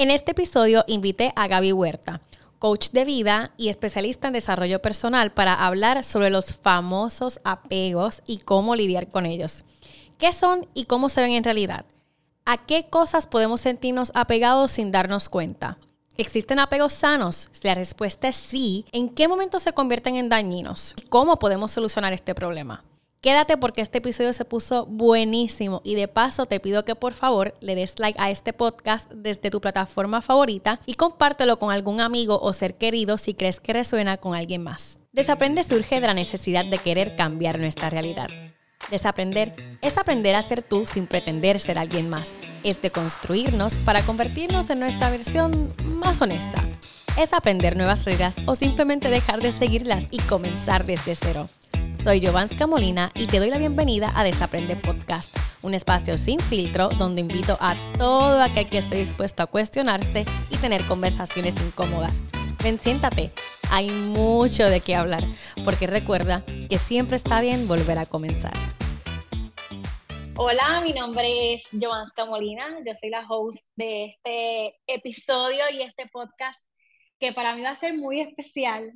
En este episodio invité a Gaby Huerta, coach de vida y especialista en desarrollo personal para hablar sobre los famosos apegos y cómo lidiar con ellos. ¿Qué son y cómo se ven en realidad? ¿A qué cosas podemos sentirnos apegados sin darnos cuenta? ¿Existen apegos sanos? Si la respuesta es sí, ¿en qué momento se convierten en dañinos? ¿Cómo podemos solucionar este problema? Quédate porque este episodio se puso buenísimo y de paso te pido que por favor le des like a este podcast desde tu plataforma favorita y compártelo con algún amigo o ser querido si crees que resuena con alguien más. Desaprende surge de la necesidad de querer cambiar nuestra realidad. Desaprender es aprender a ser tú sin pretender ser alguien más. Es de construirnos para convertirnos en nuestra versión más honesta. Es aprender nuevas reglas o simplemente dejar de seguirlas y comenzar desde cero. Soy Giovanska Molina y te doy la bienvenida a Desaprende Podcast, un espacio sin filtro donde invito a todo aquel que esté dispuesto a cuestionarse y tener conversaciones incómodas. Ven, siéntate, hay mucho de qué hablar, porque recuerda que siempre está bien volver a comenzar. Hola, mi nombre es Giovanska Molina, yo soy la host de este episodio y este podcast que para mí va a ser muy especial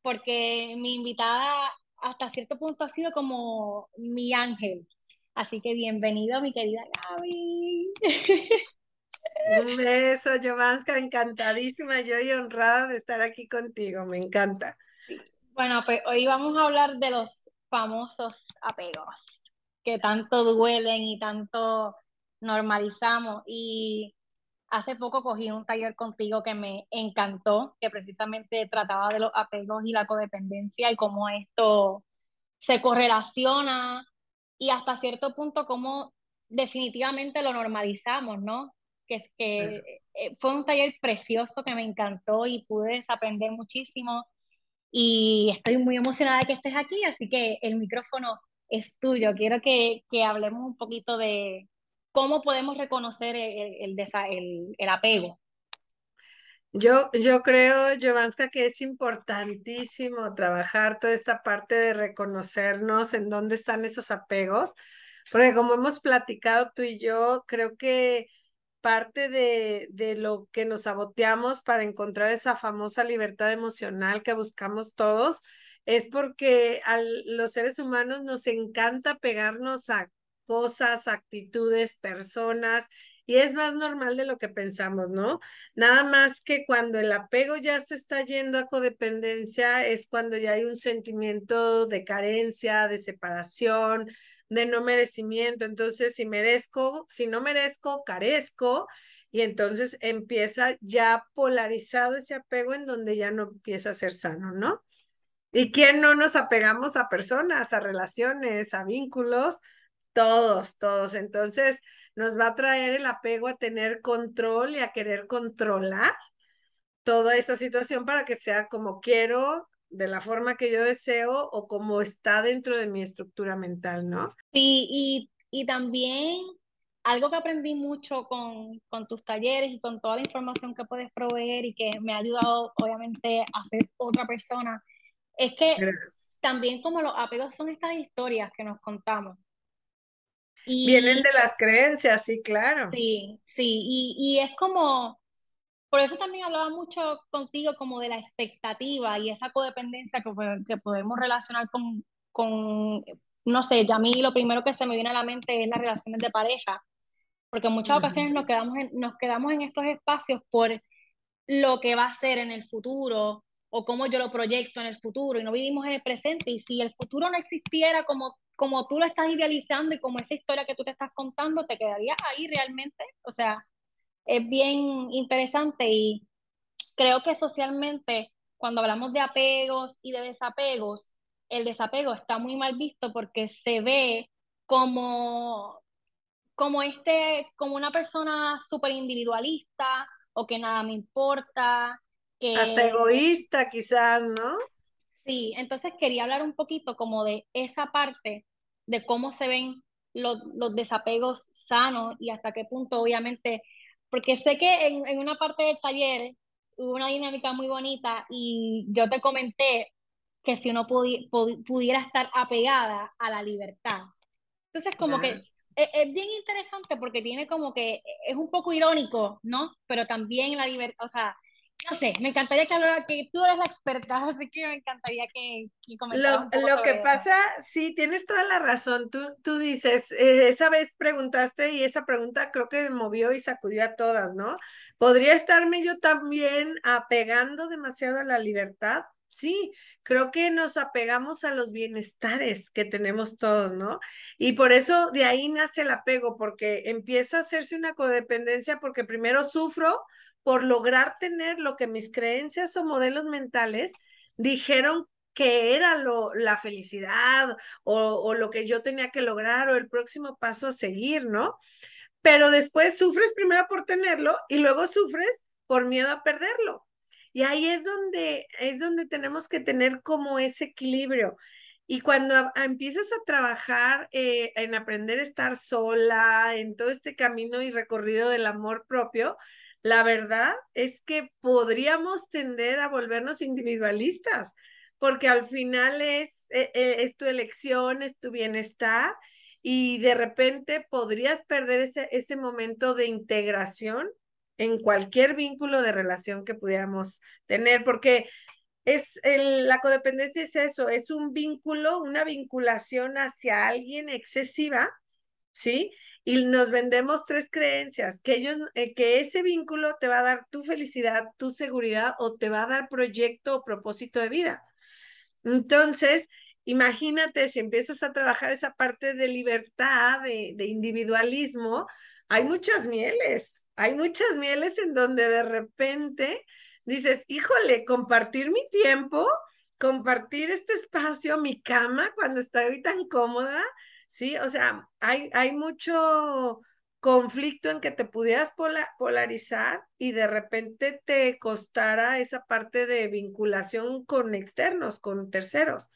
porque mi invitada hasta cierto punto ha sido como mi ángel. Así que bienvenido, mi querida Gaby. Un beso, Jovanska, encantadísima yo y honrada de estar aquí contigo, me encanta. Bueno, pues hoy vamos a hablar de los famosos apegos que tanto duelen y tanto normalizamos. Y hace poco cogí un taller contigo que me encantó, que precisamente trataba de los apegos y la codependencia y cómo esto se correlaciona y hasta cierto punto cómo definitivamente lo normalizamos, ¿no? Que es que eh, fue un taller precioso que me encantó y pude desaprender muchísimo y estoy muy emocionada de que estés aquí, así que el micrófono es tuyo. Quiero que, que hablemos un poquito de, ¿cómo podemos reconocer el, el, apego? Yo, yo creo, Jovanska, que es importantísimo trabajar toda esta parte de reconocernos en dónde están esos apegos, porque como hemos platicado tú y yo, creo que parte de, de lo que nos saboteamos para encontrar esa famosa libertad emocional que buscamos todos es porque a los seres humanos nos encanta pegarnos a cosas, actitudes, personas, y es más normal de lo que pensamos, ¿no? Nada más que cuando el apego ya se está yendo a codependencia es cuando ya hay un sentimiento de carencia, de separación, de no merecimiento. Entonces, si merezco, si no merezco, carezco. Y entonces empieza ya polarizado ese apego en donde ya no empieza a ser sano, ¿no? ¿Y quién no nos apegamos a personas, a relaciones, a vínculos? Todos, todos. Entonces, nos va a traer el apego a tener control y a querer controlar toda esta situación para que sea como quiero, de la forma que yo deseo o como está dentro de mi estructura mental, ¿no? Sí, y, y también algo que aprendí mucho con, con, tus talleres y con toda la información que puedes proveer y que me ha ayudado obviamente a ser otra persona, es que también como los apegos son estas historias que nos contamos. Vienen de las creencias, sí, claro. Sí, sí, y, y es como, por eso también hablaba mucho contigo como de la expectativa y esa codependencia que, que podemos relacionar con, con, no sé, ya a mí lo primero que se me viene a la mente es las relaciones de pareja, porque en muchas ocasiones nos quedamos en, nos quedamos en estos espacios por lo que va a ser en el futuro o cómo yo lo proyecto en el futuro y no vivimos en el presente y si el futuro no existiera como como tú lo estás idealizando y como esa historia que tú te estás contando, te quedaría ahí realmente. O sea, es bien interesante y creo que socialmente, cuando hablamos de apegos y de desapegos, el desapego está muy mal visto porque se ve como, como, este, como una persona súper individualista o que nada me importa. Hasta egoísta quizás, ¿no? Sí, entonces quería hablar un poquito como de esa parte de cómo se ven los, los desapegos sanos y hasta qué punto, obviamente, porque sé que en, en una parte del taller hubo una dinámica muy bonita y yo te comenté que si uno pudiera estar apegada a la libertad. Entonces, como que es, bien interesante porque tiene como que, es un poco irónico, ¿no? Pero también la libertad, o sea, no sé, me encantaría que hablara, que tú eres la experta, así que me encantaría que, que Lo, lo que pasa, sí, tienes toda la razón. Tú, tú dices, eh, esa vez preguntaste y esa pregunta creo que movió y sacudió a todas, ¿no? ¿Podría estarme yo también apegando demasiado a la libertad? Sí, creo que nos apegamos a los bienestares que tenemos todos, ¿no? Y por eso de ahí nace el apego, porque empieza a hacerse una codependencia porque primero sufro por lograr tener lo que mis creencias o modelos mentales dijeron que era lo, la felicidad o, lo que yo tenía que lograr o el próximo paso a seguir, ¿no? Pero después sufres primero por tenerlo y luego sufres por miedo a perderlo. Y ahí es donde, es donde tenemos que tener como ese equilibrio. Y cuando empiezas a trabajar eh, en aprender a estar sola, en todo este camino y recorrido del amor propio, la verdad es que podríamos tender a volvernos individualistas, porque al final es, eh, eh, es tu elección, es tu bienestar y de repente podrías perder ese, ese momento de integración en cualquier vínculo de relación que pudiéramos tener, porque es el, la codependencia es eso, es un vínculo, una vinculación hacia alguien excesiva, ¿sí? Y nos vendemos tres creencias, que ellos, eh, que ese vínculo te va a dar tu felicidad, tu seguridad o te va a dar proyecto o propósito de vida. Entonces, imagínate si empiezas a trabajar esa parte de libertad, de, de individualismo, hay muchas mieles, hay muchas mieles en donde de repente dices, híjole, compartir mi tiempo, compartir este espacio, mi cama, cuando estoy tan cómoda, ¿sí? O sea, hay, hay mucho conflicto en que te pudieras polarizar y de repente te costara esa parte de vinculación con externos, con terceros,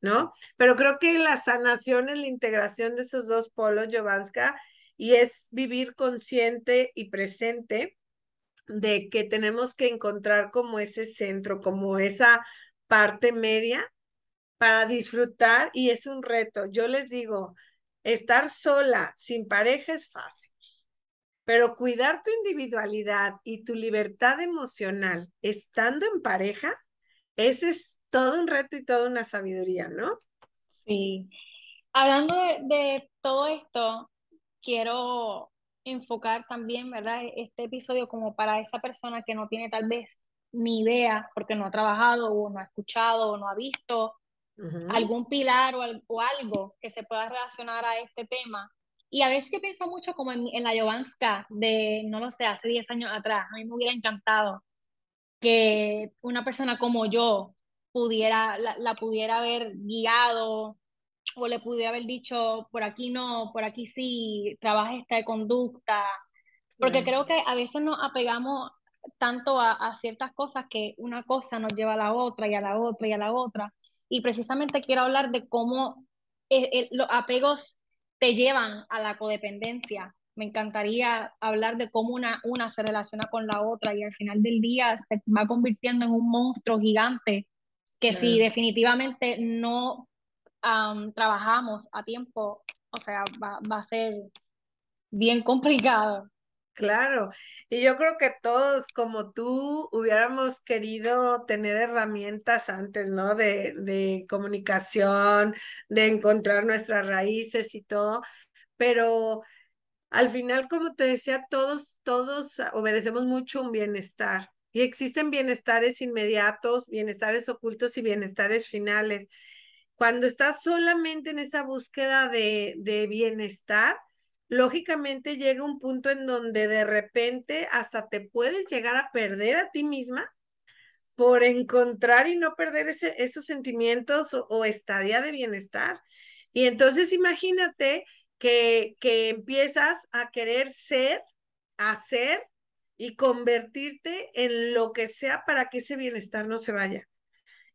¿no? Pero creo que la sanación es la integración de esos dos polos, Jovanska, y es vivir consciente y presente de que tenemos que encontrar como ese centro, como esa parte media para disfrutar y es un reto. Yo les digo, estar sola, sin pareja es fácil, pero cuidar tu individualidad y tu libertad emocional estando en pareja, ese es todo un reto y toda una sabiduría, ¿no? Sí. Hablando de, todo esto, quiero enfocar también, ¿verdad? Este episodio como para esa persona que no tiene tal vez ni idea porque no ha trabajado o no ha escuchado o no ha visto algún pilar o, algo que se pueda relacionar a este tema. Y a veces que pienso mucho como en, la Jovanska de, no lo sé, hace 10 años atrás. A mí me hubiera encantado que una persona como yo pudiera, la, la pudiera haber guiado o le pudiera haber dicho, por aquí no, por aquí sí, trabaja esta conducta, porque creo que a veces nos apegamos tanto a, ciertas cosas que una cosa nos lleva a la otra y a la otra y a la otra. Y precisamente quiero hablar de cómo los apegos te llevan a la codependencia. Me encantaría hablar de cómo una, una se relaciona con la otra y al final del día se va convirtiendo en un monstruo gigante que si definitivamente no trabajamos a tiempo, o sea, va, va a ser bien complicado. Claro, y yo creo que todos como tú hubiéramos querido tener herramientas antes, ¿no? De, de comunicación, de encontrar nuestras raíces y todo, pero al final, como te decía, todos, todos obedecemos mucho un bienestar y existen bienestares inmediatos, bienestares ocultos y bienestares finales. Cuando estás solamente en esa búsqueda de, de bienestar, lógicamente llega un punto en donde de repente hasta te puedes llegar a perder a ti misma por encontrar y no perder ese, esos sentimientos o, estadía de bienestar. Y entonces imagínate que, que empiezas a querer ser, hacer y convertirte en lo que sea para que ese bienestar no se vaya.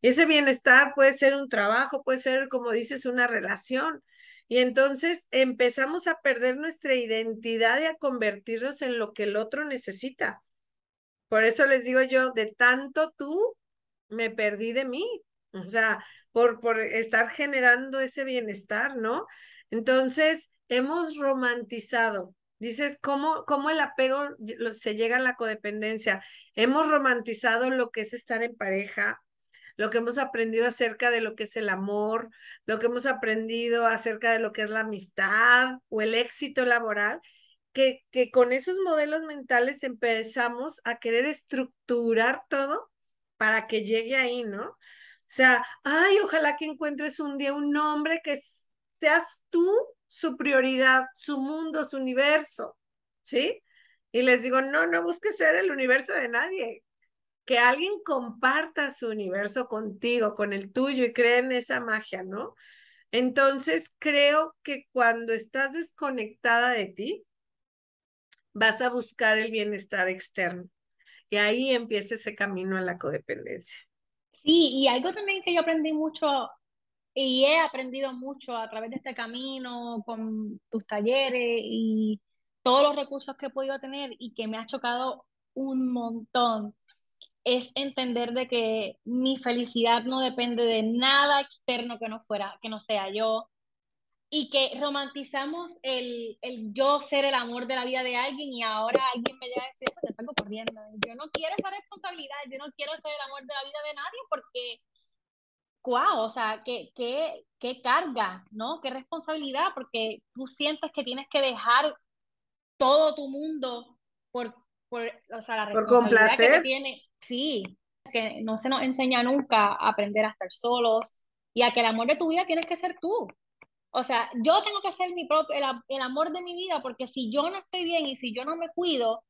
Ese bienestar puede ser un trabajo, puede ser, como dices, una relación. Y entonces empezamos a perder nuestra identidad y a convertirnos en lo que el otro necesita. Por eso les digo yo, de tanto tú, me perdí de mí. O sea, por, por estar generando ese bienestar, ¿no? Entonces, hemos romantizado. Dices, ¿cómo, ¿cómo el apego se llega a la codependencia? Hemos romantizado lo que es estar en pareja, lo que hemos aprendido acerca de lo que es el amor, lo que hemos aprendido acerca de lo que es la amistad o el éxito laboral, que, que con esos modelos mentales empezamos a querer estructurar todo para que llegue ahí, ¿no? O sea, ay, ojalá que encuentres un día un hombre que seas tú su prioridad, su mundo, su universo, ¿sí? Y les digo, no, no busques ser el universo de nadie, que alguien comparta su universo contigo, con el tuyo y cree en esa magia, ¿no? Entonces, creo que cuando estás desconectada de ti, vas a buscar el bienestar externo. Y ahí empieza ese camino a la codependencia. Sí, y algo también que yo aprendí mucho y he aprendido mucho a través de este camino, con tus talleres y todos los recursos que he podido tener y que me ha chocado un montón es entender de que mi felicidad no depende de nada externo que no fuera, que no sea yo, y que romantizamos el, el yo ser el amor de la vida de alguien y ahora alguien me llega a decir eso, que salgo corriendo. Yo no quiero esa responsabilidad, yo no quiero ser el amor de la vida de nadie porque, wow, o sea, qué, qué, qué carga, ¿no? Qué responsabilidad, porque tú sientes que tienes que dejar todo tu mundo por, por o sea, la responsabilidad que tiene Sí, que no se nos enseña nunca a aprender a estar solos y a que el amor de tu vida tienes que ser tú. O sea, yo tengo que ser mi propio, el, amor de mi vida, porque si yo no estoy bien y si yo no me cuido,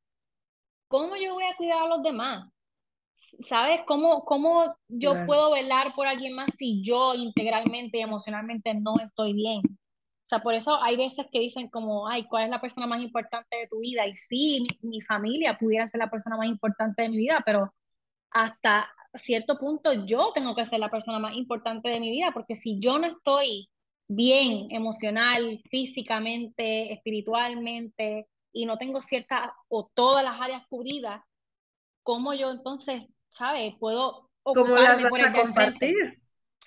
¿cómo yo voy a cuidar a los demás? ¿Sabes? ¿Cómo, cómo yo puedo velar por alguien más si yo integralmente y emocionalmente no estoy bien? O sea, por eso hay veces que dicen como, ay, ¿cuál es la persona más importante de tu vida? Y sí, mi, mi familia pudiera ser la persona más importante de mi vida, pero hasta cierto punto yo tengo que ser la persona más importante de mi vida, porque si yo no estoy bien emocional, físicamente, espiritualmente, y no tengo ciertas o todas las áreas cubridas, ¿cómo yo entonces, ¿sabes? Puedo... ¿Cómo las vas a compartir?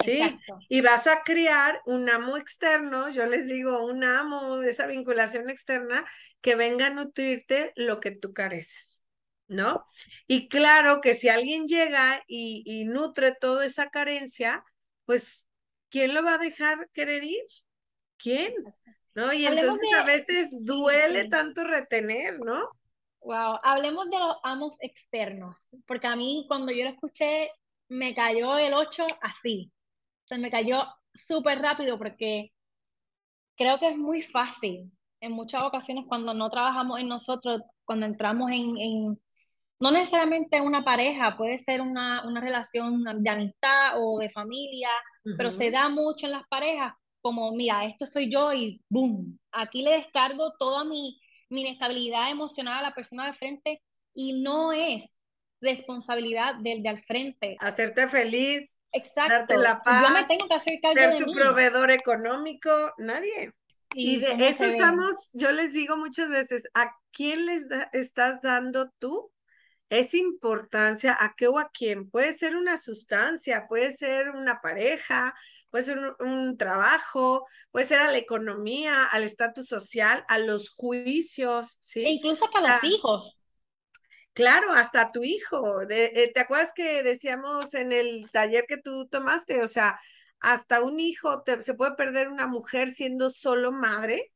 Sí, y vas a crear un amo externo, yo les digo, un amo de esa vinculación externa que venga a nutrirte lo que tú careces. ¿No? Y claro que si alguien llega y, nutre toda esa carencia, pues, ¿quién lo va a dejar querer ir? ¿Quién? ¿No? Y entonces a veces duele tanto retener, ¿no? Wow, hablemos de los amos externos, porque a mí cuando yo lo escuché me cayó el 8 así, se me cayó súper rápido porque creo que es muy fácil en muchas ocasiones cuando no trabajamos en nosotros, cuando entramos en no necesariamente una pareja, puede ser una, una relación de amistad o de familia, pero se da mucho en las parejas como, mira, esto soy yo y boom, aquí le descargo toda mi, mi inestabilidad emocional a la persona de frente y no es responsabilidad del de al frente. Hacerte feliz. Exacto. Darte la paz. Yo me tengo que hacer cargo ser tu proveedor económico, nadie. Y, de eso estamos, yo les digo muchas veces, ¿a quién les estás dando tú es importancia a qué o a quién. Puede ser una sustancia, puede ser una pareja, puede ser un, trabajo, puede ser a la economía, al estatus social, a los juicios, ¿sí? E incluso para los hijos. Claro, hasta tu hijo. Eh, ¿Te acuerdas que decíamos en el taller que tú tomaste? O sea, hasta un hijo se puede perder una mujer siendo solo madre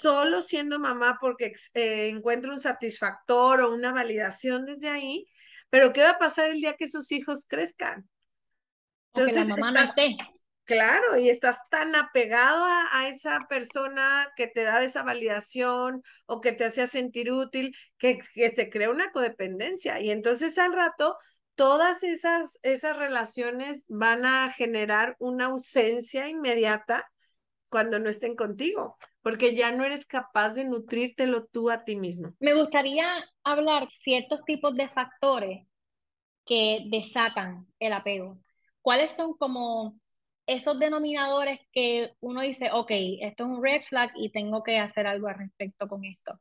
solo siendo mamá porque eh, encuentra un satisfactor o una validación desde ahí, pero ¿qué va a pasar el día que sus hijos crezcan? Entonces, la mamá no esté. Claro, y estás tan apegado a, esa persona que te da esa validación o que te hacía sentir útil, que, que se crea una codependencia. Y entonces al rato, todas esas, esas relaciones van a generar una ausencia inmediata cuando no estén contigo porque ya no eres capaz de nutrírtelo tú a ti mismo. Me gustaría hablar ciertos tipos de factores que desatan el apego. ¿Cuáles son como esos denominadores que uno dice, ok, esto es un red flag y tengo que hacer algo al respecto con esto?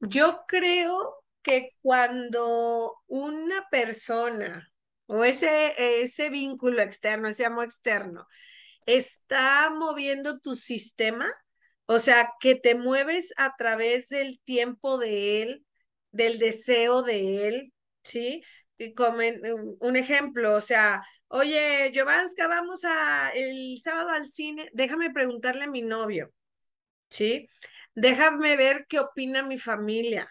Yo creo que cuando una persona o ese, ese vínculo externo, ese amor externo, está moviendo tu sistema, O sea, que te mueves a través del tiempo de él, del deseo de él, ¿sí? Y un ejemplo, o sea, oye, Jovanska, vamos a el sábado al cine, déjame preguntarle a mi novio, ¿sí? Déjame ver qué opina mi familia.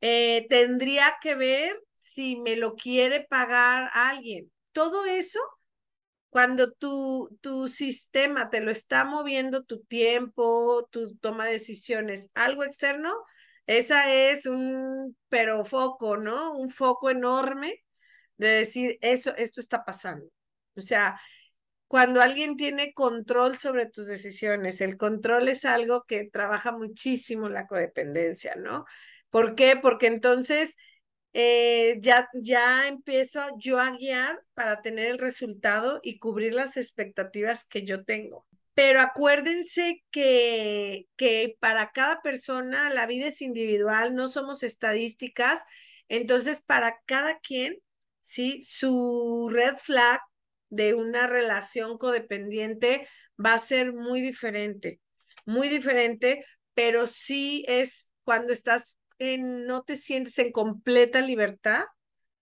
Eh, tendría que ver si me lo quiere pagar alguien. Todo eso cuando tu, tu sistema te lo está moviendo tu tiempo, tu toma de decisiones, algo externo, esa es un pero foco, ¿no? Un foco enorme de decir, eso, esto está pasando. O sea, cuando alguien tiene control sobre tus decisiones, el control es algo que trabaja muchísimo la codependencia, ¿no? ¿Por qué? Porque entonces eh, ya, ya empiezo yo a guiar para tener el resultado y cubrir las expectativas que yo tengo. Pero acuérdense que, que para cada persona la vida es individual, no somos estadísticas. Entonces, para cada quien, ¿sí? Su red flag de una relación codependiente va a ser muy diferente, muy diferente, pero sí es cuando estás no te sientes en completa libertad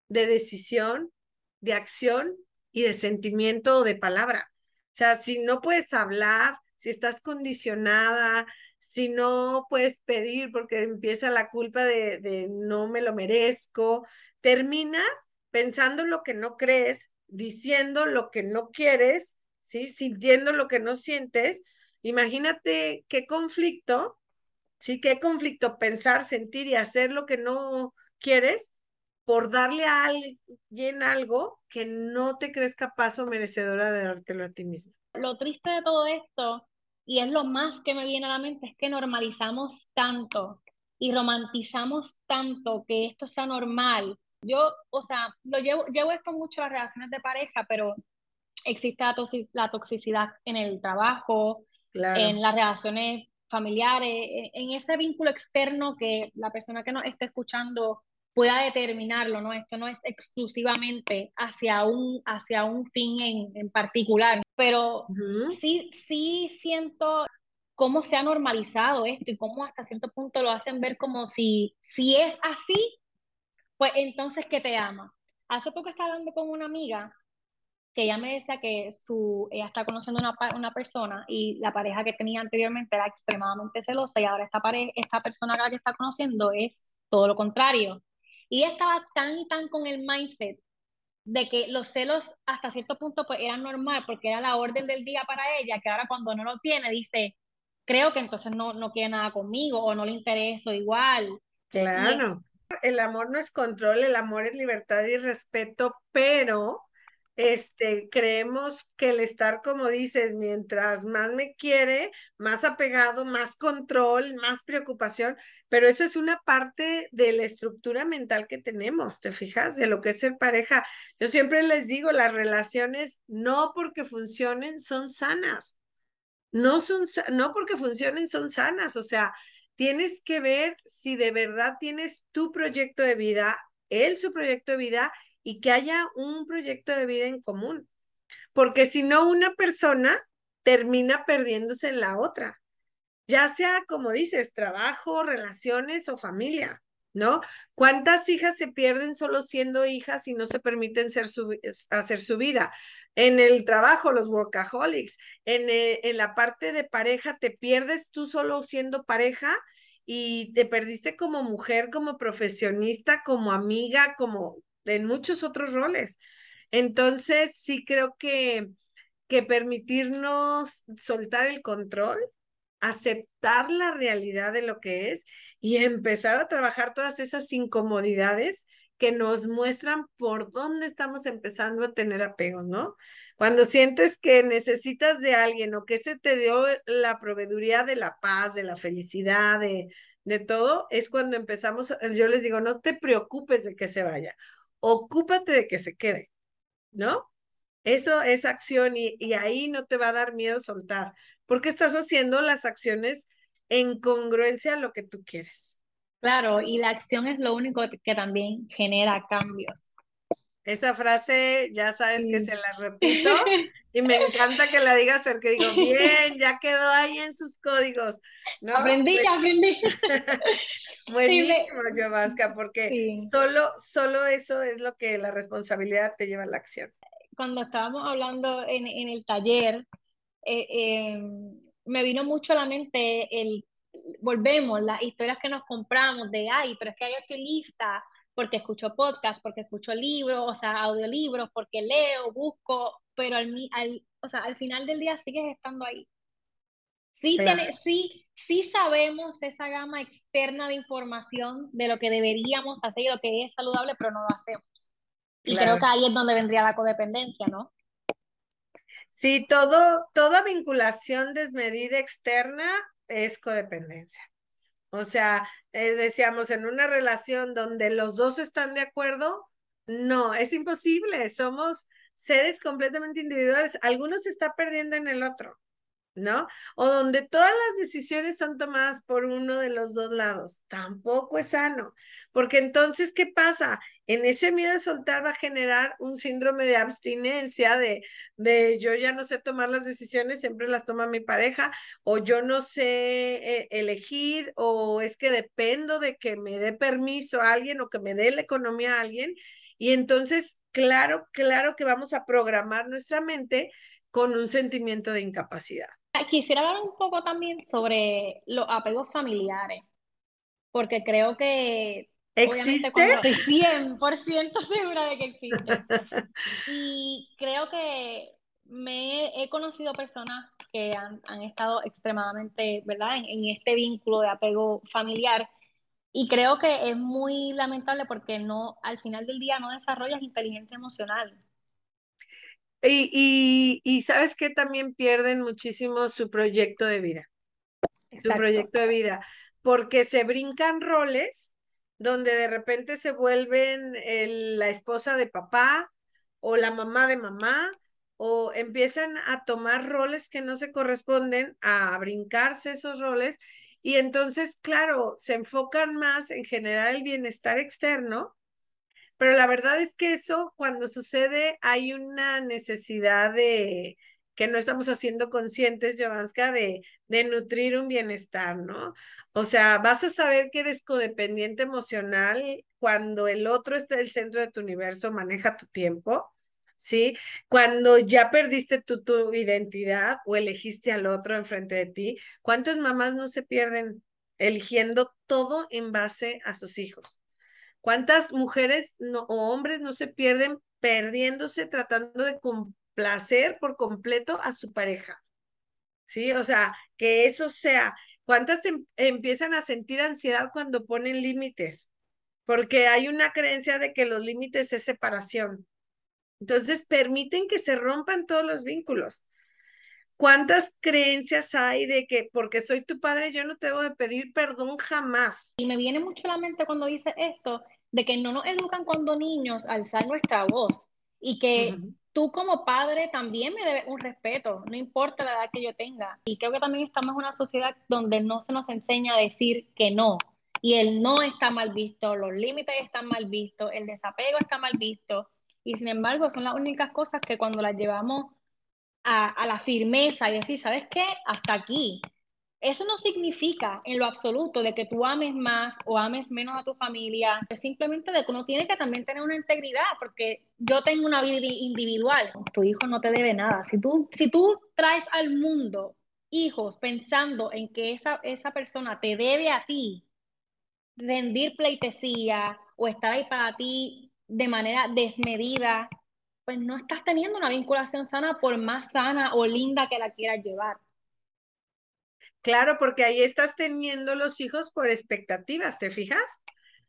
de decisión, de acción y de sentimiento o de palabra. O sea, si no puedes hablar, si estás condicionada, si no puedes pedir porque empieza la culpa de, de no me lo merezco, terminas pensando lo que no crees, diciendo lo que no quieres, ¿sí? sintiendo lo que no sientes. Imagínate qué conflicto ¿sí? ¿Qué conflicto? Pensar, sentir y hacer lo que no quieres por darle a alguien algo que no te crees capaz o merecedora de dártelo a ti mismo. Lo triste de todo esto, y es lo más que me viene a la mente, es que normalizamos tanto y romantizamos tanto que esto sea normal. Yo, o sea, lo llevo, llevo esto mucho a las relaciones de pareja, pero existe la, toxicidad en el trabajo, en las relaciones familiares, e, en ese vínculo externo que la persona que nos esté escuchando pueda determinarlo, ¿no? Esto no es exclusivamente hacia un, hacia un fin en, en particular, pero sí, sí siento cómo se ha normalizado esto y cómo hasta cierto punto lo hacen ver como si, si es así, pues entonces que te ama. Hace poco estaba hablando con una amiga que ella me decía que su, ella está conociendo una, una persona y la pareja que tenía anteriormente era extremadamente celosa y ahora esta, pareja, esta persona que está conociendo es todo lo contrario. Y ella estaba tan y tan con el mindset de que los celos hasta cierto punto pues eran normal porque era la orden del día para ella, que ahora cuando no lo tiene dice, creo que entonces no, no quiere nada conmigo o no le intereso igual. Claro. El amor no es control, el amor es libertad y respeto, pero este, creemos que el estar, como dices, mientras más me quiere, más apegado, más control, más preocupación, pero eso es una parte de la estructura mental que tenemos, ¿te fijas? De lo que es ser pareja. Yo siempre les digo, las relaciones no porque funcionen son sanas. No son, no porque funcionen son sanas, o sea, tienes que ver si de verdad tienes tu proyecto de vida, él su proyecto de vida y que haya un proyecto de vida en común. Porque si no, una persona termina perdiéndose en la otra, ya sea, como dices, trabajo, relaciones o familia, ¿no? ¿Cuántas hijas se pierden solo siendo hijas y no se permiten ser su, hacer su vida? En el trabajo, los workaholics, en, eh, en la parte de pareja, te pierdes tú solo siendo pareja y te perdiste como mujer, como profesionista, como amiga, como en muchos otros roles. Entonces, sí creo que, que permitirnos soltar el control, aceptar la realidad de lo que es y empezar a trabajar todas esas incomodidades que nos muestran por dónde estamos empezando a tener apegos, ¿no? Cuando sientes que necesitas de alguien o que se te dio la proveeduría de la paz, de la felicidad, de, de todo, es cuando empezamos, yo les digo, no te preocupes de que se vaya ocúpate de que se quede, ¿no? Eso es acción y, y, ahí no te va a dar miedo soltar, porque estás haciendo las acciones en congruencia a lo que tú quieres. Claro, y la acción es lo único que también genera cambios. Esa frase ya sabes que se la repito y me encanta que la digas porque digo, bien, ya quedó ahí en sus códigos. ¿no? Aprendí, ya aprendí. Buenísimo, Giovanska, porque solo, solo eso es lo que la responsabilidad te lleva a la acción. Cuando estábamos hablando en, en el taller, eh, em, me vino mucho a la mente el, volvemos, las historias que nos compramos de, ay, pero es que yo estoy lista porque escucho podcast, porque escucho libros, o sea, audiolibros, porque leo, busco, pero al, al, o sea, al final del día sigues estando ahí. Sí, tiene, sí, sí sabemos esa gama externa de información de lo que deberíamos hacer y lo que es saludable, pero no lo hacemos. Y creo que ahí es donde vendría la codependencia, ¿no? Sí, todo, toda vinculación desmedida externa es codependencia. O sea, eh, decíamos, en una relación donde los dos están de acuerdo, no, es imposible, somos seres completamente individuales, algunos se está perdiendo en el otro. ¿No? O donde todas las decisiones son tomadas por uno de los dos lados. Tampoco es sano, porque entonces, ¿qué pasa? En ese miedo de soltar va a generar un síndrome de abstinencia, de, de yo ya no sé tomar las decisiones, siempre las toma mi pareja, o yo no sé eh, elegir, o es que dependo de que me dé permiso a alguien o que me dé la economía a alguien. Y entonces, claro, claro que vamos a programar nuestra mente con un sentimiento de incapacidad. Quisiera hablar un poco también sobre los apegos familiares, porque creo que ¿Existe? Obviamente, 100% segura de que existe. Y creo que me he conocido personas que han, estado extremadamente, ¿verdad?, en, en, este vínculo de apego familiar. Y creo que es muy lamentable porque no, al final del día no desarrollas inteligencia emocional. Y, y, sabes que también pierden muchísimo su proyecto de vida. Su proyecto de vida. Porque se brincan roles donde de repente se vuelven la esposa de papá o la mamá de mamá o empiezan a tomar roles que no se corresponden, a brincarse esos roles y entonces, claro, se enfocan más en generar el bienestar externo pero la verdad es que eso, cuando sucede, hay una necesidad de que no estamos haciendo conscientes, Jovanska, de, de nutrir un bienestar, ¿no? O sea, vas a saber que eres codependiente emocional cuando el otro está en el centro de tu universo, maneja tu tiempo, ¿sí? Cuando ya perdiste tu, tu identidad o elegiste al otro enfrente de ti, ¿cuántas mamás no se pierden eligiendo todo en base a sus hijos? ¿Cuántas mujeres o hombres no se pierden perdiéndose tratando de complacer por completo a su pareja? ¿Sí? O sea, que eso sea. ¿Cuántas em, empiezan a sentir ansiedad cuando ponen límites? Porque hay una creencia de que los límites es separación. Entonces permiten que se rompan todos los vínculos. ¿Cuántas creencias hay de que porque soy tu padre yo no te debo de pedir perdón jamás? Y me viene mucho a la mente cuando dice esto, de que no nos educan cuando niños a alzar nuestra voz y que tú como padre también me debes un respeto, no importa la edad que yo tenga. Y creo que también estamos en una sociedad donde no se nos enseña a decir que no. Y el no está mal visto, los límites están mal vistos, el desapego está mal visto. Y sin embargo, son las únicas cosas que cuando las llevamos a, la firmeza y decir, ¿sabes qué? Hasta aquí. Eso no significa en lo absoluto de que tú ames más o ames menos a tu familia, es simplemente de que uno tiene que también tener una integridad, porque yo tengo una vida individual, tu hijo no te debe nada. Si tú, si tú traes al mundo hijos pensando en que esa, esa persona te debe a ti rendir pleitesía o estar ahí para ti de manera desmedida, pues no estás teniendo una vinculación sana por más sana o linda que la quieras llevar. Claro, porque ahí estás teniendo los hijos por expectativas, ¿te fijas?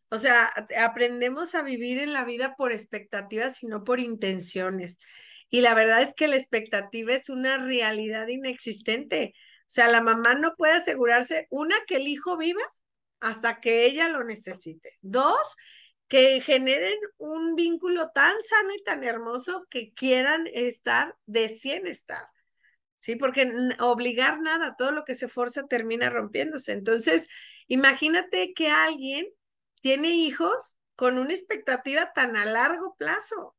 O sea, aprendemos a vivir en la vida por expectativas y no por intenciones. Y la verdad es que la expectativa es una realidad inexistente. O sea, la mamá no puede asegurarse, una, que el hijo viva hasta que ella lo necesite. Dos, que generen un vínculo tan sano y tan hermoso que quieran estar de 100 estar. ¿Sí? Porque obligar nada, todo lo que se forza termina rompiéndose. Entonces, imagínate que alguien tiene hijos con una expectativa tan a largo plazo.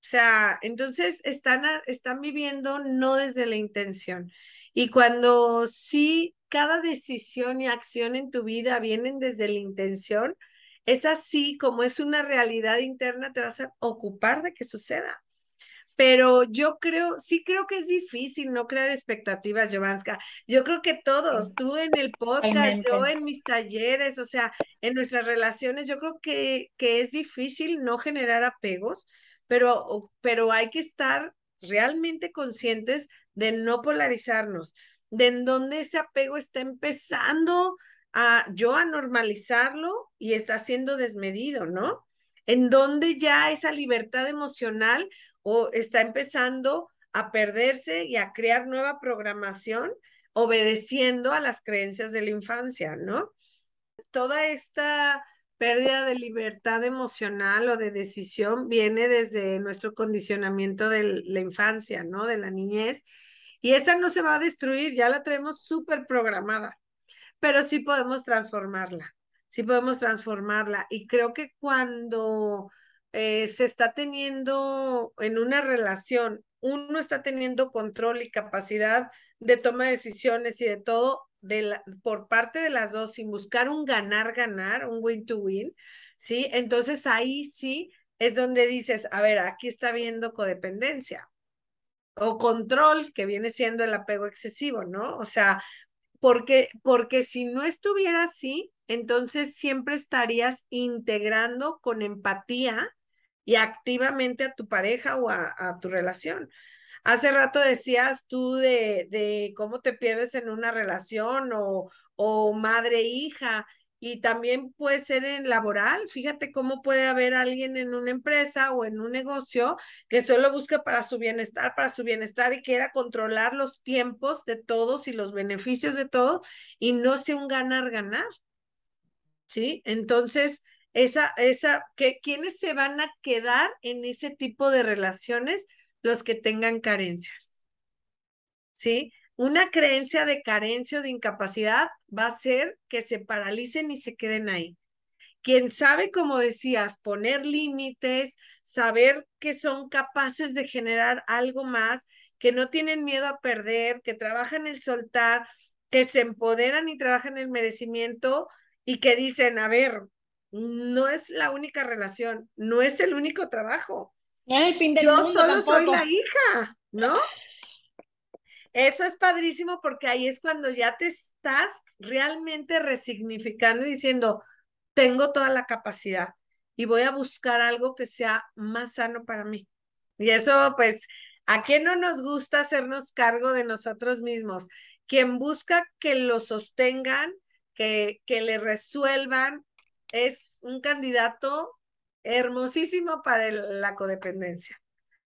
sea, entonces están, están viviendo no desde la intención. Y cuando sí, cada decisión y acción en tu vida vienen desde la intención, es así como es una realidad interna, te vas a ocupar de que suceda. Pero yo creo, sí creo que es difícil no crear expectativas, Jovanska. Yo creo que todos, tú en el podcast, yo en mis talleres, o sea, en nuestras relaciones, yo creo que, que es difícil no generar apegos, pero, pero hay que estar realmente conscientes de no polarizarnos, de en dónde ese apego está empezando a yo a normalizarlo y está siendo desmedido, ¿no? En donde ya esa libertad emocional o está empezando a perderse y a crear nueva programación obedeciendo a las creencias de la infancia, ¿no? Toda esta pérdida de libertad emocional o de decisión viene desde nuestro condicionamiento de la infancia, ¿no? De la niñez. Y esa no se va a destruir, ya la tenemos súper programada, pero sí podemos transformarla, sí podemos transformarla. Y creo que cuando eh, se está teniendo en una relación, uno está teniendo control y capacidad de toma de decisiones y de todo de la, por parte de las dos sin buscar un ganar-ganar, un win-to-win, ¿sí? Entonces ahí sí es donde dices, a ver, aquí está viendo codependencia o control, que viene siendo el apego excesivo, ¿no? O sea, porque, porque si no estuviera así, entonces siempre estarías integrando con empatía y activamente a tu pareja o a, a tu relación. Hace rato decías tú de, de cómo te pierdes en una relación o, o madre-hija y también puede ser en laboral. Fíjate cómo puede haber alguien en una empresa o en un negocio que solo busca para su bienestar, para su bienestar y quiera controlar los tiempos de todos y los beneficios de todos y no sea un ganar-ganar. ¿Sí? Entonces, esa, esa, que, ¿quiénes se van a quedar en ese tipo de relaciones? los que tengan carencias. ¿Sí? Una creencia de carencia o de incapacidad va a ser que se paralicen y se queden ahí. Quien sabe, como decías, poner límites, saber que son capaces de generar algo más, que no tienen miedo a perder, que trabajan el soltar, que se empoderan y trabajan el merecimiento y que dicen, a ver, no es la única relación, no es el único trabajo. Yo solo soy la hija, ¿no? Eso es padrísimo porque ahí es cuando ya te estás realmente resignificando y diciendo, tengo toda la capacidad y voy a buscar algo que sea más sano para mí. Y eso, pues, ¿a quién no nos gusta hacernos cargo de nosotros mismos? Quien busca que lo sostengan, que, que le resuelvan, es un candidato hermosísimo para la codependencia.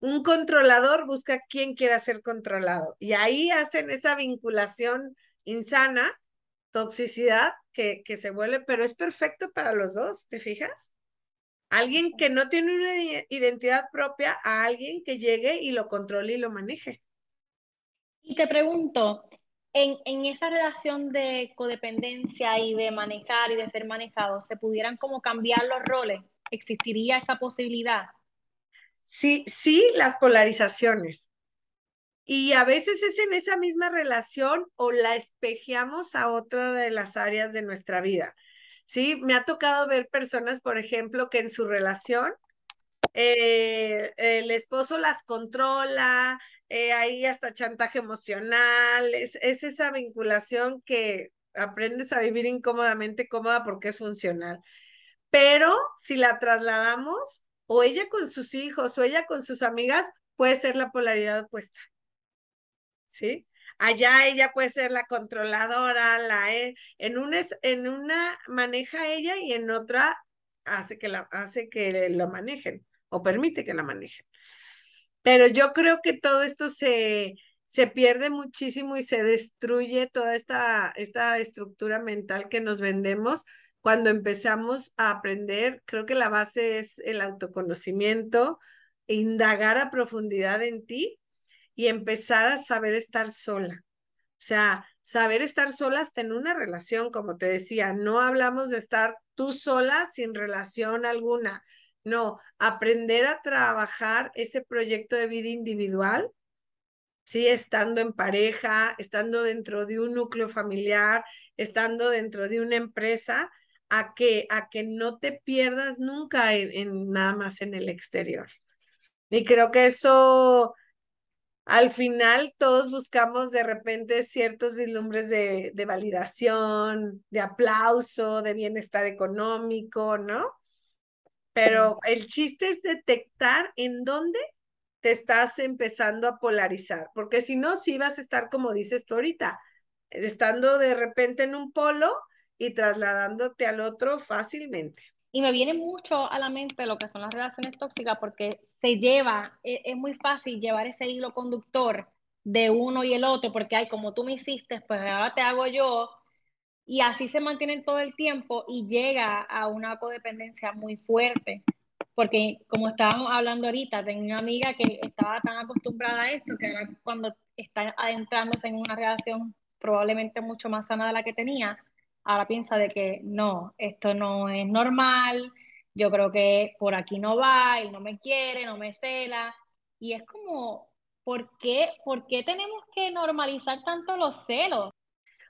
Un controlador busca quién quiera ser controlado y ahí hacen esa vinculación insana, toxicidad que, que se vuelve, pero es perfecto para los dos, ¿te fijas? Alguien que no tiene una identidad propia a alguien que llegue y lo controle y lo maneje. Y te pregunto, en, en, esa relación de codependencia y de manejar y de ser manejado, ¿se pudieran como cambiar los roles? ¿Existiría esa posibilidad? Sí, sí, las polarizaciones. Y a veces es en esa misma relación o la espejeamos a otra de las áreas de nuestra vida. Sí, me ha tocado ver personas, por ejemplo, que en su relación eh, el esposo las controla, eh, hay hasta chantaje emocional, es esa vinculación que aprendes a vivir incómodamente cómoda porque es funcional. Pero si la trasladamos, o ella con sus hijos, o ella con sus amigas, puede ser la polaridad opuesta. ¿Sí? Allá ella puede ser la controladora, la e, en una, en una maneja ella y en otra hace que, la, hace que lo manejen o permite que la manejen. Pero yo creo que todo esto se, se pierde muchísimo y se destruye toda esta, esta estructura mental que nos vendemos cuando empezamos a aprender, creo que la base es el autoconocimiento, indagar a profundidad en ti y empezar a saber estar sola. O sea, saber estar sola hasta en una relación, como te decía, no hablamos de estar tú sola sin relación alguna. No, aprender a trabajar ese proyecto de vida individual, sí, estando en pareja, estando dentro de un núcleo familiar, estando dentro de una empresa, a que, a que no te pierdas nunca en, nada más en el exterior. Y creo que eso, al final, todos buscamos de repente ciertos vislumbres de, de validación, de aplauso, de bienestar económico, ¿no? Pero el chiste es detectar en dónde te estás empezando a polarizar, porque si no, sí vas a estar como dices tú ahorita, estando de repente en un polo y trasladándote al otro fácilmente. Y me viene mucho a la mente lo que son las relaciones tóxicas porque se lleva, es, es muy fácil llevar ese hilo conductor de uno y el otro, porque hay como tú me hiciste, pues ahora te hago yo, y así se mantienen todo el tiempo y llega a una codependencia muy fuerte. Porque como estábamos hablando ahorita, tengo una amiga que estaba tan acostumbrada a esto que ahora cuando está adentrándose en una relación probablemente mucho más sana de la que tenía, ahora piensa de que no, esto no es normal, yo creo que por aquí no va, él no me quiere, no me cela. Y es como, ¿por qué, ¿por qué tenemos que normalizar tanto los celos?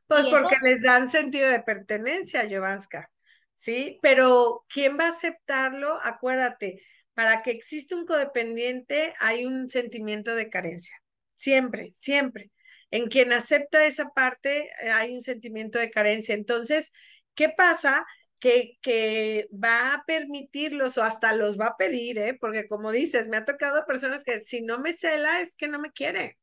Pues porque les dan sentido de pertenencia, Jovanska, ¿sí? Pero ¿quién va a aceptarlo? Acuérdate, para que exista un codependiente hay un sentimiento de carencia. Siempre, siempre. En quien acepta esa parte eh, hay un sentimiento de carencia. Entonces, ¿qué pasa? Que, que va a permitirlos o hasta los va a pedir, ¿eh? Porque como dices, me ha tocado personas que si no me cela es que no me quiere.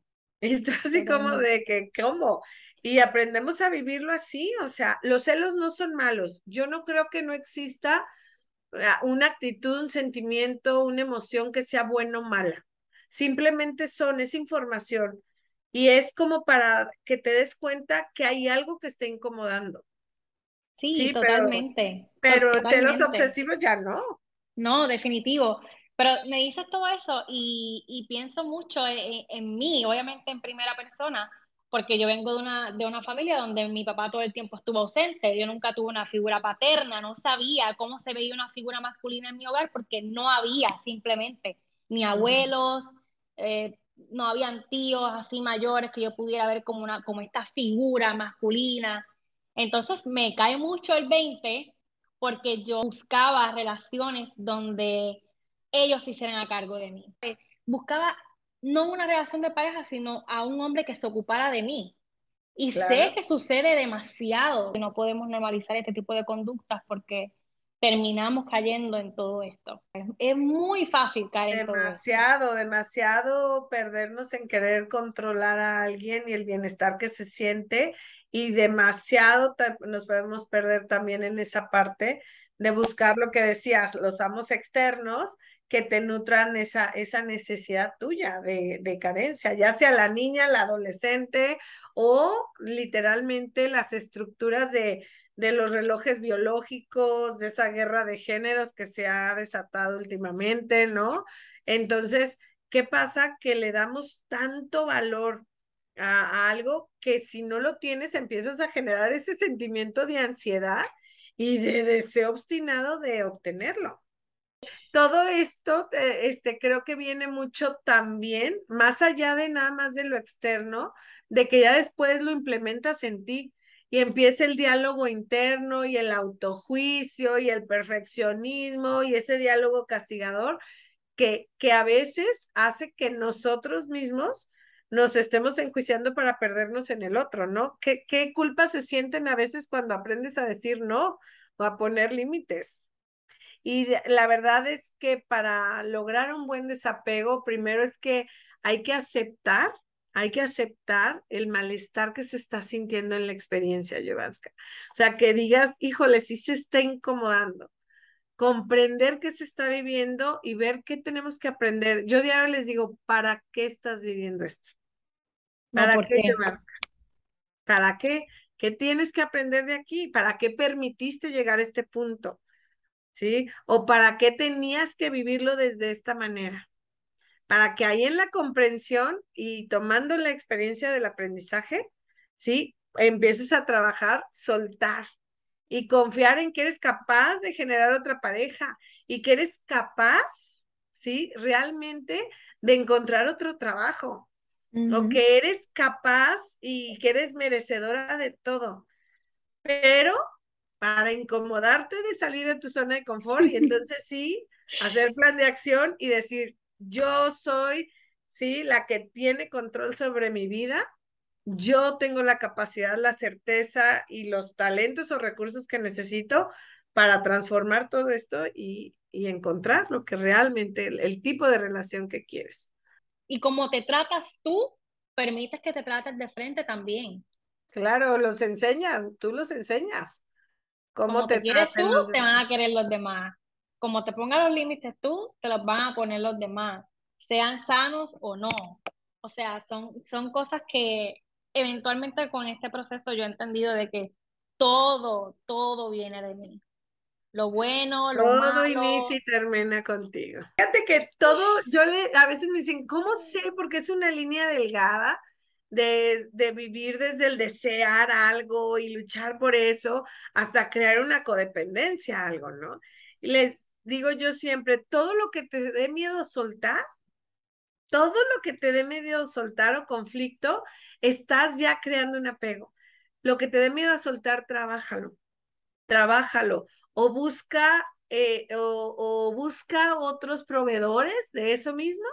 Entonces, así como de que, ¿cómo? y aprendemos a vivirlo así, o sea, los celos no son malos. Yo no creo que no exista ah, una actitud, un sentimiento, una emoción que sea buena o mala. Simplemente son, es información. Y es como para que te des cuenta que hay algo que está incomodando. Sí, totalmente. Pero, celos obsesivos ya no. No, definitivo. Pero me dices todo eso y, pienso mucho en, mí, obviamente en primera persona, porque yo vengo de una, de una familia donde mi papá todo el tiempo estuvo ausente, yo nunca tuve una figura paterna, no sabía cómo se veía una figura masculina en mi hogar porque no había simplemente ni abuelos, eh, no habían tíos así mayores que yo pudiera ver como, una, como esta figura masculina. Entonces me cae mucho el 20 porque yo buscaba relaciones donde ellos se hicieran a cargo de mí. Buscaba no una relación de pareja, sino a un hombre que se ocupara de mí. Y sé que sucede demasiado, no podemos normalizar este tipo de conductas porque terminamos cayendo en todo esto. Es, muy fácil caer en todo Demasiado, demasiado perdernos en querer controlar a alguien y el bienestar que se siente y demasiado nos podemos perder también en esa parte de buscar lo que decías, los amos externos que te nutran esa, esa necesidad tuya de, de carencia, ya sea la niña, la adolescente o literalmente las estructuras de, de los relojes biológicos, de esa guerra de géneros que se ha desatado últimamente, ¿no? Entonces, ¿qué pasa? Que le damos tanto valor a, algo que si no lo tienes empiezas a generar ese sentimiento de ansiedad y de deseo obstinado de obtenerlo todo esto, eh, este, creo que viene mucho también, más allá de nada más de lo externo, de que ya después lo implementas en ti y empieza el diálogo interno y el autojuicio y el perfeccionismo y ese diálogo castigador que, que a veces hace que nosotros mismos nos estemos enjuiciando para perdernos en el otro, ¿no? ¿Qué, qué culpa se sienten a veces cuando aprendes a decir no o a poner límites? Y la verdad es que para lograr un buen desapego, primero es que hay que aceptar, hay que aceptar el malestar que se está sintiendo en la experiencia, Jovanska. O sea, que digas, híjole, sí se está incomodando. Comprender qué se está viviendo y ver qué tenemos que aprender. Yo diario les digo, ¿para qué estás viviendo esto? ¿Para qué, qué? ¿Para qué? ¿Qué tienes que aprender de aquí? ¿Para qué permitiste llegar a este punto? ¿sí? O para qué tenías que vivirlo desde esta manera. Para que ahí en la comprensión y tomando la experiencia del aprendizaje, ¿sí? Empieces a trabajar, soltar y confiar en que eres capaz de generar otra pareja y que eres capaz, ¿sí? Realmente de encontrar otro trabajo. O que eres capaz y que eres merecedora de todo. Pero para incomodarte de salir de tu zona de confort y entonces sí, hacer plan de acción y decir, yo soy, sí, la que tiene control sobre mi vida yo tengo la capacidad, la certeza y los talentos o recursos que necesito para transformar todo esto y, encontrar lo que realmente, el, tipo de relación que quieres. Y como te tratas tú, permites que te trates de frente también. Claro, los enseñas, tú los enseñas. ¿Cómo como te, quieres tú, te van a querer los demás. Como te pongas los límites tú, te los van a poner los demás, sean sanos o no. O sea, son, son cosas que eventualmente con este proceso yo he entendido de que todo, todo viene de mí. Lo bueno, lo todo malo. Todo inicia y termina contigo. Fíjate que todo, yo le, a veces me dicen, ¿cómo sé? Porque es una línea delgada de, de vivir desde el desear algo y luchar por eso hasta crear una codependencia a algo, ¿no? Y les digo yo siempre, todo lo que te dé miedo soltar, todo lo que te dé miedo soltar o conflicto, estás ya creando un apego. Lo que te dé miedo a soltar, trabájalo, trabájalo o busca eh, o, busca otros proveedores de eso mismo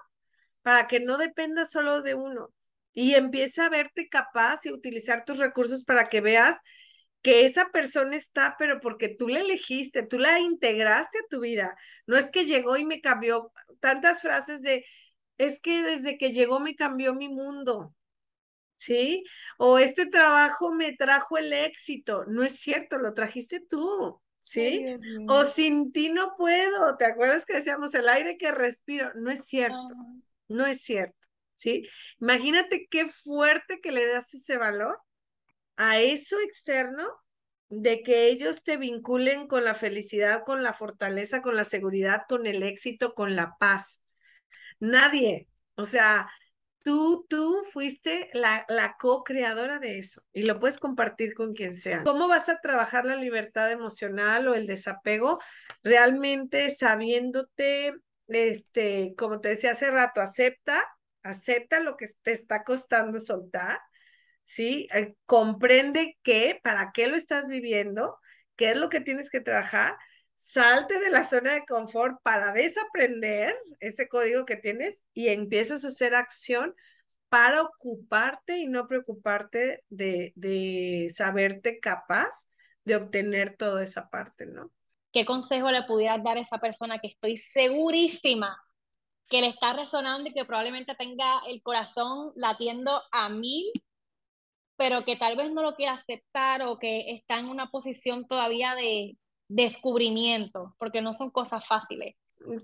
para que no dependa solo de uno y empieza a verte capaz y utilizar tus recursos para que veas que esa persona está, pero porque tú la elegiste, tú la integraste a tu vida. No es que llegó y me cambió tantas frases de, es que desde que llegó me cambió mi mundo. ¿sí? O este trabajo me trajo el éxito. No es cierto, lo trajiste tú, ¿sí? o sin ti no puedo. ¿Te acuerdas que decíamos el aire que respiro? No es cierto, no es cierto, ¿sí? Imagínate qué fuerte que le das ese valor a eso externo de que ellos te vinculen con la felicidad, con la fortaleza, con la seguridad, con el éxito, con la paz. Nadie, o sea, Tú, tú fuiste la, la co-creadora de eso y lo puedes compartir con quien sea. ¿Cómo vas a trabajar la libertad emocional o el desapego? Realmente sabiéndote, este, como te decía hace rato, acepta, acepta lo que te está costando soltar, ¿sí? Eh, comprende qué, para qué lo estás viviendo, qué es lo que tienes que trabajar salte de la zona de confort para desaprender ese código que tienes y empiezas a hacer acción para ocuparte y no preocuparte de, de saberte capaz de obtener toda esa parte, ¿no? ¿Qué consejo le pudieras dar a esa persona que estoy segurísima que le está resonando y que probablemente tenga el corazón latiendo a mil, pero que tal vez no lo quiera aceptar o que está en una posición todavía de, descubrimiento, porque no son cosas fáciles.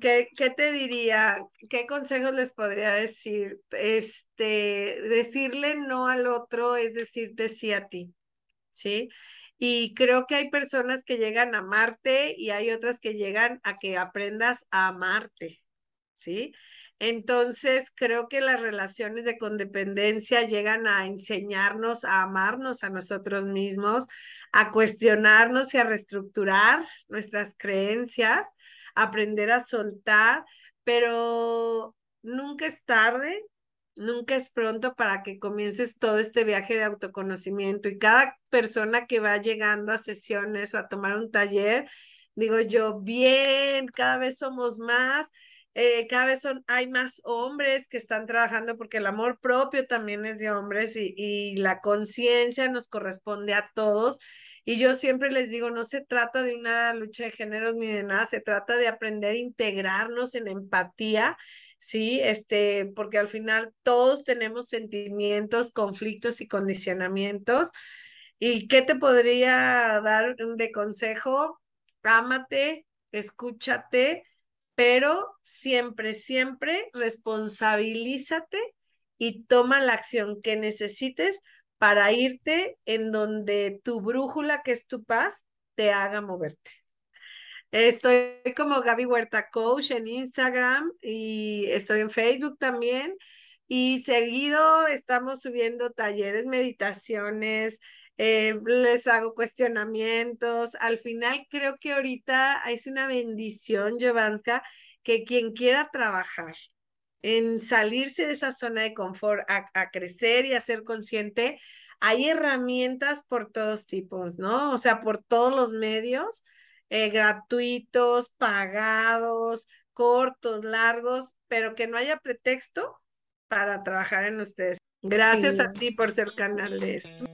¿Qué, ¿Qué, te diría? ¿Qué consejos les podría decir? Este, decirle no al otro es decirte sí a ti, ¿sí? Y creo que hay personas que llegan a amarte y hay otras que llegan a que aprendas a amarte, ¿sí? Entonces, creo que las relaciones de condependencia llegan a enseñarnos a amarnos a nosotros mismos, a cuestionarnos y a reestructurar nuestras creencias, aprender a soltar, pero nunca es tarde, nunca es pronto para que comiences todo este viaje de autoconocimiento y cada persona que va llegando a sesiones o a tomar un taller, digo yo, bien, cada vez somos más. Eh, cada vez son, hay más hombres que están trabajando porque el amor propio también es de hombres y, la conciencia nos corresponde a todos y yo siempre les digo, no se trata de una lucha de géneros ni de nada, se trata de aprender a integrarnos en empatía, ¿sí? Este, porque al final todos tenemos sentimientos, conflictos y condicionamientos. ¿Y qué te podría dar de consejo? Ámate, escúchate, pero siempre, siempre responsabilízate y toma la acción que necesites para irte en donde tu brújula, que es tu paz, te haga moverte. Estoy como Gaby Huerta Coach en Instagram y estoy en Facebook también. Y seguido estamos subiendo talleres, meditaciones, eh, les hago cuestionamientos. Al final creo que ahorita es una bendición, Jovanska, que quien quiera trabajar en salirse de esa zona de confort, a, crecer y a ser consciente, hay herramientas por todos tipos, ¿no? O sea, por todos los medios, eh, gratuitos, pagados, cortos, largos, pero que no haya pretexto para trabajar en ustedes. Gracias a ti por ser canal de esto.